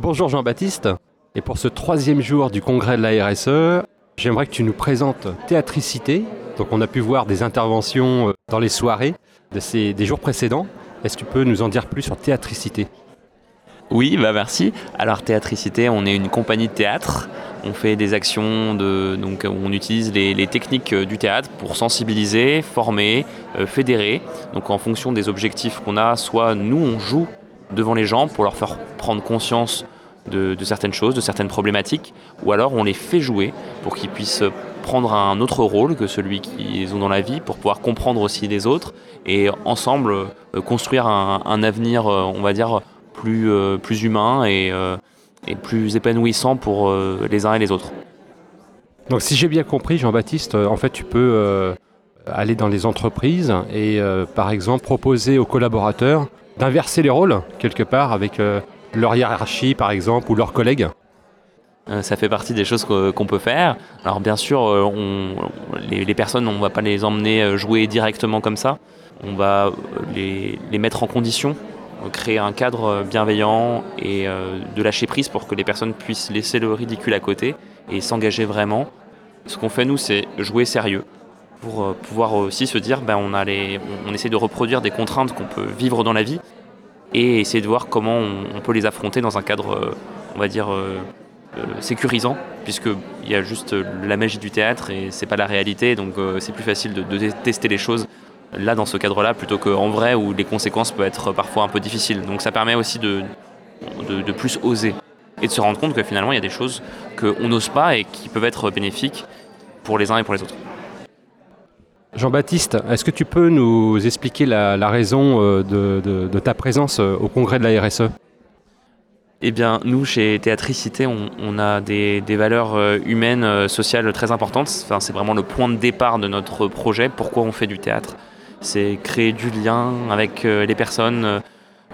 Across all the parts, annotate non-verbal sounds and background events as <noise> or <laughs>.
Bonjour Jean-Baptiste, et pour ce troisième jour du congrès de la RSE, j'aimerais que tu nous présentes Théatricité. Donc on a pu voir des interventions euh, dans les soirées des jours précédents. Est-ce que tu peux nous en dire plus sur Théatricité? Oui, bah merci. Alors Théatricité, on est une compagnie de théâtre. On fait des actions, de, donc on utilise les, les techniques euh, du théâtre pour sensibiliser, former, euh, fédérer. Donc en fonction des objectifs qu'on a, soit nous on joue devant les gens pour leur faire prendre conscience de, certaines choses, de certaines problématiques, ou alors on les fait jouer pour qu'ils puissent prendre un autre rôle que celui qu'ils ont dans la vie, pour pouvoir comprendre aussi les autres et ensemble euh, construire un, avenir, euh, on va dire, plus, euh, plus humain et, plus épanouissant pour les uns et les autres. Donc si j'ai bien compris, Jean-Baptiste, en fait tu peux aller dans les entreprises et par exemple proposer aux collaborateurs d'inverser les rôles quelque part avec leur hiérarchie par exemple ou leurs collègues euh, ça fait partie des choses qu'on peut faire. Alors bien sûr, euh, les, personnes, on ne va pas les emmener euh, jouer directement comme ça. On va les mettre en condition, créer un cadre bienveillant et de lâcher prise pour que les personnes puissent laisser le ridicule à côté et s'engager vraiment. Ce qu'on fait nous, c'est jouer sérieux pour pouvoir aussi se dire, ben, on, a les, on, essaie de reproduire des contraintes qu'on peut vivre dans la vie et essayer de voir comment on, peut les affronter dans un cadre, on va dire, euh, euh, sécurisant, puisqu'il y a juste la magie du théâtre et c'est pas la réalité, donc euh, c'est plus facile de, tester les choses là dans ce cadre-là plutôt qu'en vrai où les conséquences peuvent être parfois un peu difficiles. Donc ça permet aussi de, de, de plus oser et de se rendre compte que finalement il y a des choses qu'on n'ose pas et qui peuvent être bénéfiques pour les uns et pour les autres. Jean-Baptiste, est-ce que tu peux nous expliquer la, raison euh, de, ta présence euh, au congrès de la RSE Eh bien, nous, chez Théatricité, on, a des, valeurs euh, humaines, sociales très importantes. C'est vraiment le point de départ de notre projet. Pourquoi on fait du théâtre? C'est créer du lien avec les personnes.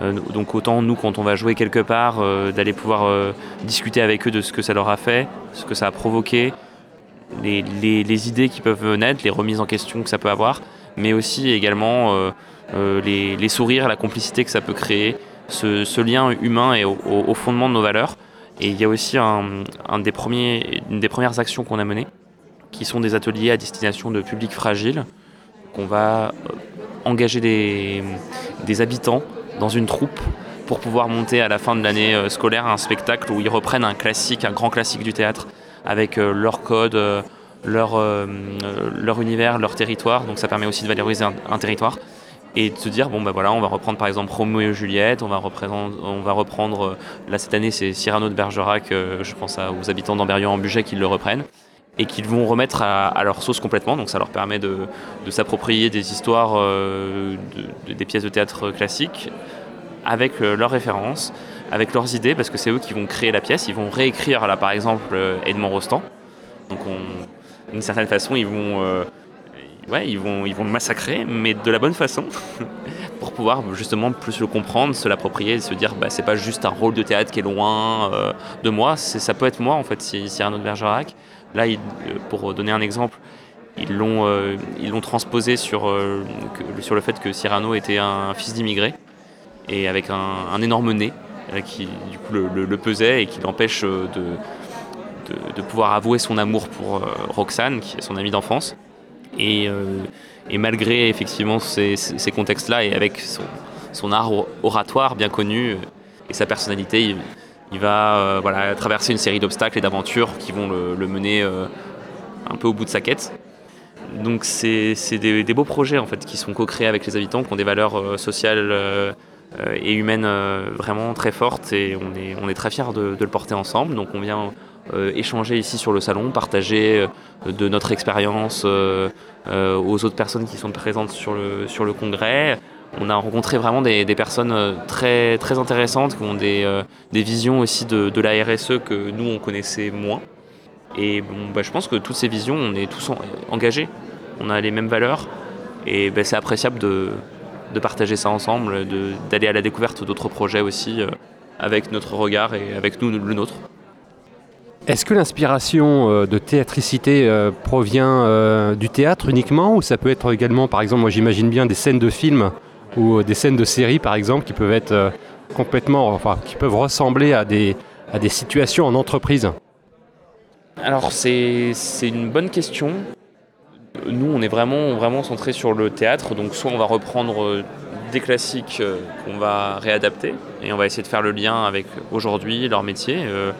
donc autant nous, quand on va jouer quelque part, d'aller pouvoir discuter avec eux de ce que ça leur a fait, ce que ça a provoqué, les, idées qui peuvent naître, les remises en question que ça peut avoir, mais aussi également euh, euh, les, sourires, la complicité que ça peut créer, ce, lien humain est au, fondement de nos valeurs. Et il y a aussi un, des premiers, une des premières actions qu'on a menées, qui sont des ateliers à destination de publics fragiles, qu'on va engager des, des habitants dans une troupe pour pouvoir monter à la fin de l'année scolaire un spectacle où ils reprennent un classique, un grand classique du théâtre, avec euh, leur code, euh, leur, euh, leur univers, leur territoire. Donc ça permet aussi de valoriser un, territoire et de se dire bon bah voilà on va reprendre par exemple Roméo et Juliette. On va reprendre on va reprendre là cette année c'est Cyrano de Bergerac je pense aux habitants d'Amberieu en budget qui le reprennent et qu'ils vont remettre à, leur sauce complètement. Donc ça leur permet de, s'approprier des histoires de, de, des pièces de théâtre classiques avec leurs références avec leurs idées parce que c'est eux qui vont créer la pièce. Ils vont réécrire là par exemple Edmond Rostand. Donc d'une certaine façon ils vont euh, ouais, ils vont ils vont le massacrer mais de la bonne façon <laughs> pour pouvoir justement plus le comprendre se l'approprier se dire bah, c'est pas juste un rôle de théâtre qui est loin euh, de moi. Ça peut être moi en fait si, si Arnaud de Bergerac. Là pour donner un exemple ils l'ont euh, transposé sur euh, sur le fait que Cyrano était un fils d'immigré et avec un, énorme nez. euh, qui du coup le, pesait et qui l'empêche euh, de, de, pouvoir avouer son amour pour euh, Roxane qui est son amie d'enfance. Et, euh, malgré effectivement ces, ces contextes là et avec son, art oratoire bien connu euh, et sa personnalité il, va euh, voilà, traverser une série d'obstacles et d'aventures qui vont le, mener euh, un peu au bout de sa quête. Donc c'est des, des beaux projets en fait qui sont co-créés avec les habitants qui ont des valeurs euh, sociales euh, et humaines euh, vraiment très fortes et on est, on est très fiers de, le porter ensemble donc on vient euh, échanger ici sur le salon, partager euh, de notre expérience euh, euh, aux autres personnes qui sont présentes sur le, sur le congrès. On a rencontré vraiment des, des personnes euh, très, très intéressantes qui ont des, euh, des visions aussi de, de la RSE que nous on connaissait moins. Et bon, bah, je pense que toutes ces visions, on est tous en, engagés, on a les mêmes valeurs et bah, c'est appréciable de, de partager ça ensemble, d'aller à la découverte d'autres projets aussi euh, avec notre regard et avec nous le nôtre. Est-ce que l'inspiration euh, de théatricité euh, provient euh, du théâtre uniquement ou ça peut être également, par exemple, moi j'imagine bien des scènes de films ou des scènes de séries par exemple qui peuvent être complètement, enfin qui peuvent ressembler à des, à des situations en entreprise? Alors c'est une bonne question. Nous, on est vraiment, vraiment sur le théâtre, donc soit on va reprendre euh, des classiques euh, qu'on va réadapter et on va essayer de faire le lien avec aujourd'hui leur métier. Euh,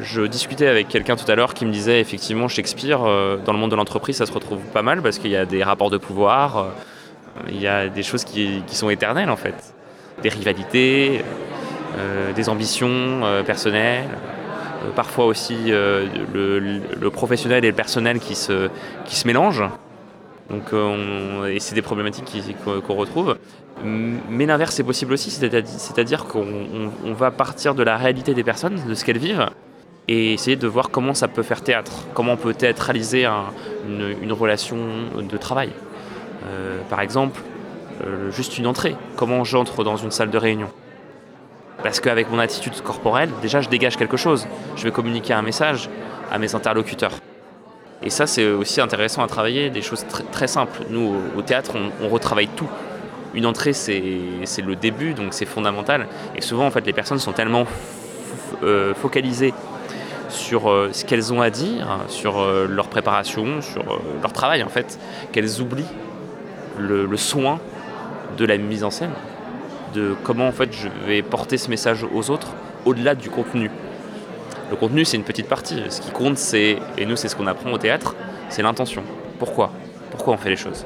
je discutais avec quelqu'un tout à l'heure qui me disait effectivement Shakespeare dans le monde de l'entreprise ça se retrouve pas mal parce qu'il y a des rapports de pouvoir, il y a des choses qui, qui sont éternelles en fait, des rivalités, des ambitions personnelles. Euh, parfois aussi euh, le, professionnel et le personnel qui se, qui se mélangent. Donc, euh, et c'est des problématiques qu'on retrouve. Mais l'inverse est possible aussi, c'est-à-dire qu'on va partir de la réalité des personnes, de ce qu'elles vivent, et essayer de voir comment ça peut faire théâtre, comment on peut théâtraliser une, relation de travail. par exemple, juste une entrée, comment j'entre dans une salle de réunion? Parce qu'avec mon attitude corporelle, déjà, je dégage quelque chose. Je vais communiquer un message à mes interlocuteurs. Et ça, c'est aussi intéressant à travailler, des choses très, simples. Nous, au théâtre, on, retravaille tout. Une entrée, c'est le début, donc c'est fondamental. Et souvent, en fait, les personnes sont tellement euh, focalisées sur euh, ce qu'elles ont à dire, sur euh, leur préparation, sur leur travail, en fait, qu'elles oublient le soin de la mise en scène de comment en fait je vais porter ce message aux autres au-delà du contenu. Le contenu c'est une petite partie. Ce qui compte c'est, et nous c'est ce qu'on apprend au théâtre, c'est l'intention. Pourquoi? Pourquoi on fait les choses?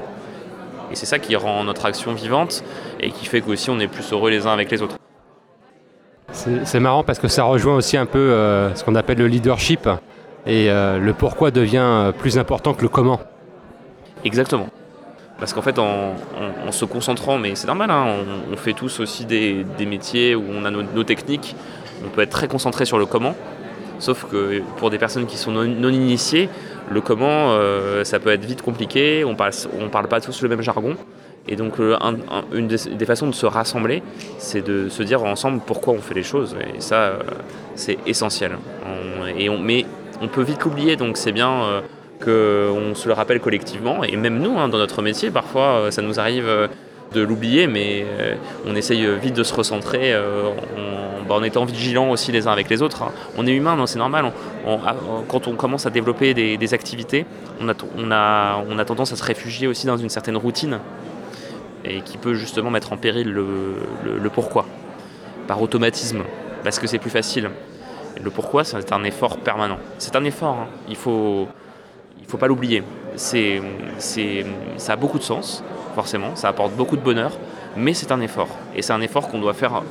Et c'est ça qui rend notre action vivante et qui fait qu'aussi on est plus heureux les uns avec les autres. C'est marrant parce que ça rejoint aussi un peu euh, ce qu'on appelle le leadership et euh, le pourquoi devient plus important que le comment. Exactement. Parce qu'en fait, en, se concentrant, mais c'est normal, hein, on, fait tous aussi des, métiers où on a nos, techniques, on peut être très concentré sur le comment, sauf que pour des personnes qui sont non, initiées, le comment, euh, ça peut être vite compliqué, on parle, on parle pas tous le même jargon. Et donc, une des, façons de se rassembler, c'est de se dire ensemble pourquoi on fait les choses. Et ça, euh, c'est essentiel. et mais on peut vite l'oublier, donc c'est bien. Qu'on se le rappelle collectivement. Et même nous, hein, dans notre métier, parfois, euh, ça nous arrive euh, de l'oublier, mais euh, on essaye vite de se recentrer bah, en, étant vigilant aussi les uns avec les autres. Hein. On est humain, c'est normal. quand on commence à développer des, activités, on a, on, a, on a tendance à se réfugier aussi dans une certaine routine et qui peut justement mettre en péril le, pourquoi, par automatisme, parce que c'est plus facile. le pourquoi, c'est un effort permanent. C'est un effort. Hein. Il faut il ne faut pas l'oublier. C'est, ça a beaucoup de sens, forcément, ça apporte beaucoup de bonheur, mais c'est un effort. Et c'est un effort qu'on doit faire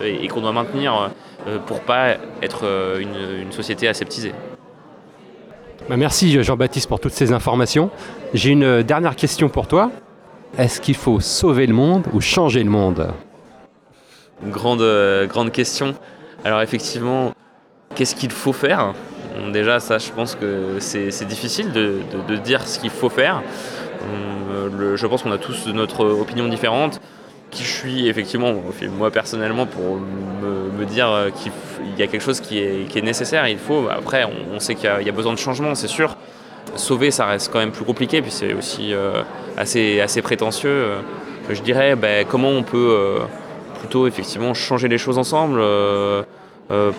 euh, et qu'on doit maintenir euh, pour pas être euh, une, société aseptisée. Bah, merci Jean-Baptiste pour toutes ces informations. J'ai une dernière question pour toi. Est-ce qu'il faut sauver le monde ou changer le monde? Grande, grande question. Alors effectivement, qu'est-ce qu'il faut faire? Déjà, ça, je pense que c'est difficile de, dire ce qu'il faut faire. Euh, je pense qu'on a tous notre opinion différente. Qui je suis effectivement, moi personnellement, pour me, dire qu'il y a quelque chose qui est, nécessaire, il faut. Après, on, sait qu'il y, a besoin de changement, c'est sûr. Sauver, ça reste quand même plus compliqué, puis c'est aussi euh, assez, assez prétentieux. je dirais, ben, comment on peut euh, plutôt effectivement changer les choses ensemble,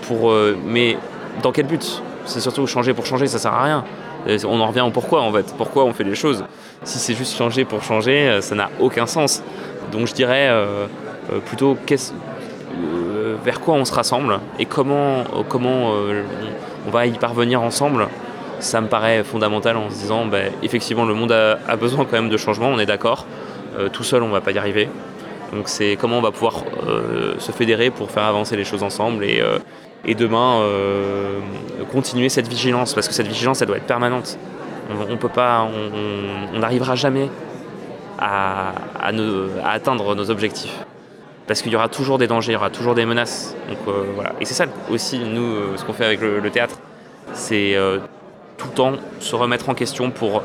pour, mais dans quel but? C'est surtout changer pour changer, ça sert à rien. on en revient au pourquoi en fait. Pourquoi on fait les choses Si c'est juste changer pour changer, euh, ça n'a aucun sens. Donc je dirais euh, euh, plutôt vers quoi on se rassemble et comment, on va y parvenir ensemble. Ça me paraît fondamental en se disant, ben, effectivement, le monde a, besoin quand même de changement, on est d'accord. tout seul, on ne va pas y arriver. Donc c'est comment on va pouvoir se fédérer pour faire avancer les choses ensemble et, et demain euh, continuer cette vigilance parce que cette vigilance elle doit être permanente. On, on n'arrivera jamais à, atteindre nos objectifs parce qu'il y aura toujours des dangers, il y aura toujours des menaces. Donc, euh, voilà. Et c'est ça aussi nous euh, ce qu'on fait avec le, théâtre, c'est tout le temps se remettre en question pour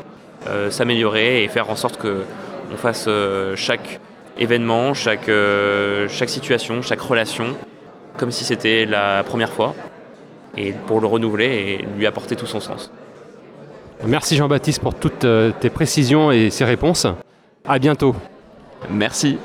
s'améliorer et faire en sorte que on fasse chaque événement, chaque, chaque situation, chaque relation comme si c'était la première fois, et pour le renouveler et lui apporter tout son sens. Merci Jean-Baptiste pour toutes euh, tes précisions et ces réponses. À bientôt. Merci.